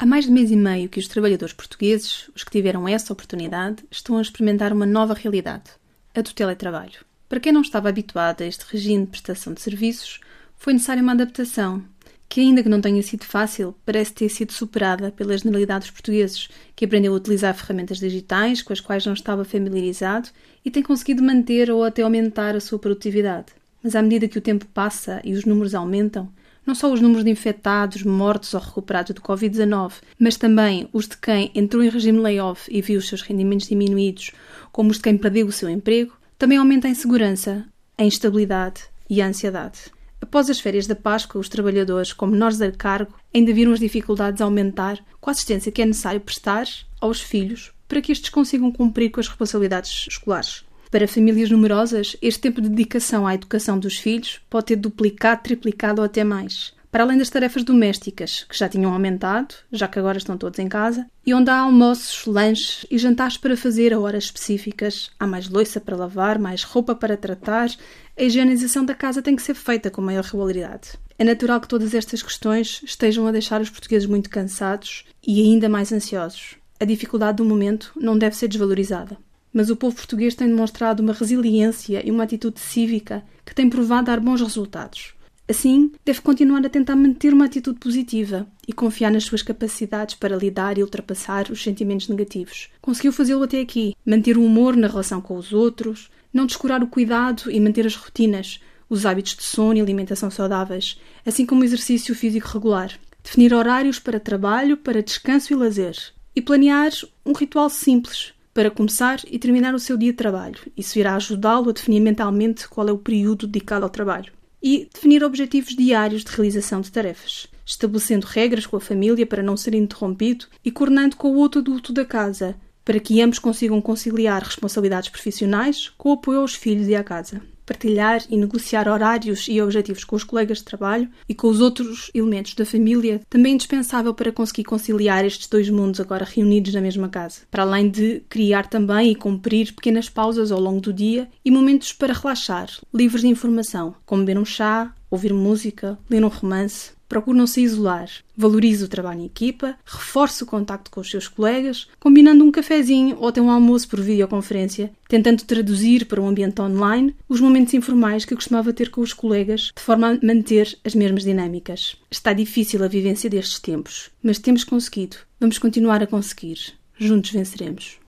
Há mais de mês e meio que os trabalhadores portugueses, os que tiveram essa oportunidade, estão a experimentar uma nova realidade, a do teletrabalho. Para quem não estava habituado a este regime de prestação de serviços, foi necessária uma adaptação, que, ainda que não tenha sido fácil, parece ter sido superada pela generalidade dos portugueses, que aprendeu a utilizar ferramentas digitais com as quais não estava familiarizado e tem conseguido manter ou até aumentar a sua produtividade. Mas à medida que o tempo passa e os números aumentam, não só os números de infectados, mortos ou recuperados do Covid-19, mas também os de quem entrou em regime layoff e viu os seus rendimentos diminuídos, como os de quem perdeu o seu emprego, também aumenta a insegurança, a instabilidade e a ansiedade. Após as férias da Páscoa, os trabalhadores com menores a cargo ainda viram as dificuldades aumentar com a assistência que é necessário prestar aos filhos para que estes consigam cumprir com as responsabilidades escolares. Para famílias numerosas, este tempo de dedicação à educação dos filhos pode ter duplicado, triplicado ou até mais. Para além das tarefas domésticas, que já tinham aumentado, já que agora estão todos em casa, e onde há almoços, lanches e jantares para fazer a horas específicas, há mais louça para lavar, mais roupa para tratar, a higienização da casa tem que ser feita com maior regularidade. É natural que todas estas questões estejam a deixar os portugueses muito cansados e ainda mais ansiosos. A dificuldade do momento não deve ser desvalorizada mas o povo português tem demonstrado uma resiliência e uma atitude cívica que tem provado dar bons resultados. Assim, deve continuar a tentar manter uma atitude positiva e confiar nas suas capacidades para lidar e ultrapassar os sentimentos negativos. Conseguiu fazê-lo até aqui, manter o humor na relação com os outros, não descurar o cuidado e manter as rotinas, os hábitos de sono e alimentação saudáveis, assim como o exercício físico regular. Definir horários para trabalho, para descanso e lazer. E planear um ritual simples, para começar e terminar o seu dia de trabalho. Isso irá ajudá-lo a definir mentalmente qual é o período dedicado ao trabalho. E definir objetivos diários de realização de tarefas, estabelecendo regras com a família para não ser interrompido e coordenando com o outro adulto da casa, para que ambos consigam conciliar responsabilidades profissionais com o apoio aos filhos e à casa partilhar e negociar horários e objetivos com os colegas de trabalho e com os outros elementos da família, também indispensável para conseguir conciliar estes dois mundos agora reunidos na mesma casa. Para além de criar também e cumprir pequenas pausas ao longo do dia e momentos para relaxar, livres de informação, como beber um chá, ouvir música, ler um romance, Procure não se isolar, valorize o trabalho em equipa, reforce o contacto com os seus colegas, combinando um cafezinho ou até um almoço por videoconferência, tentando traduzir para um ambiente online os momentos informais que costumava ter com os colegas, de forma a manter as mesmas dinâmicas. Está difícil a vivência destes tempos, mas temos conseguido. Vamos continuar a conseguir. Juntos venceremos.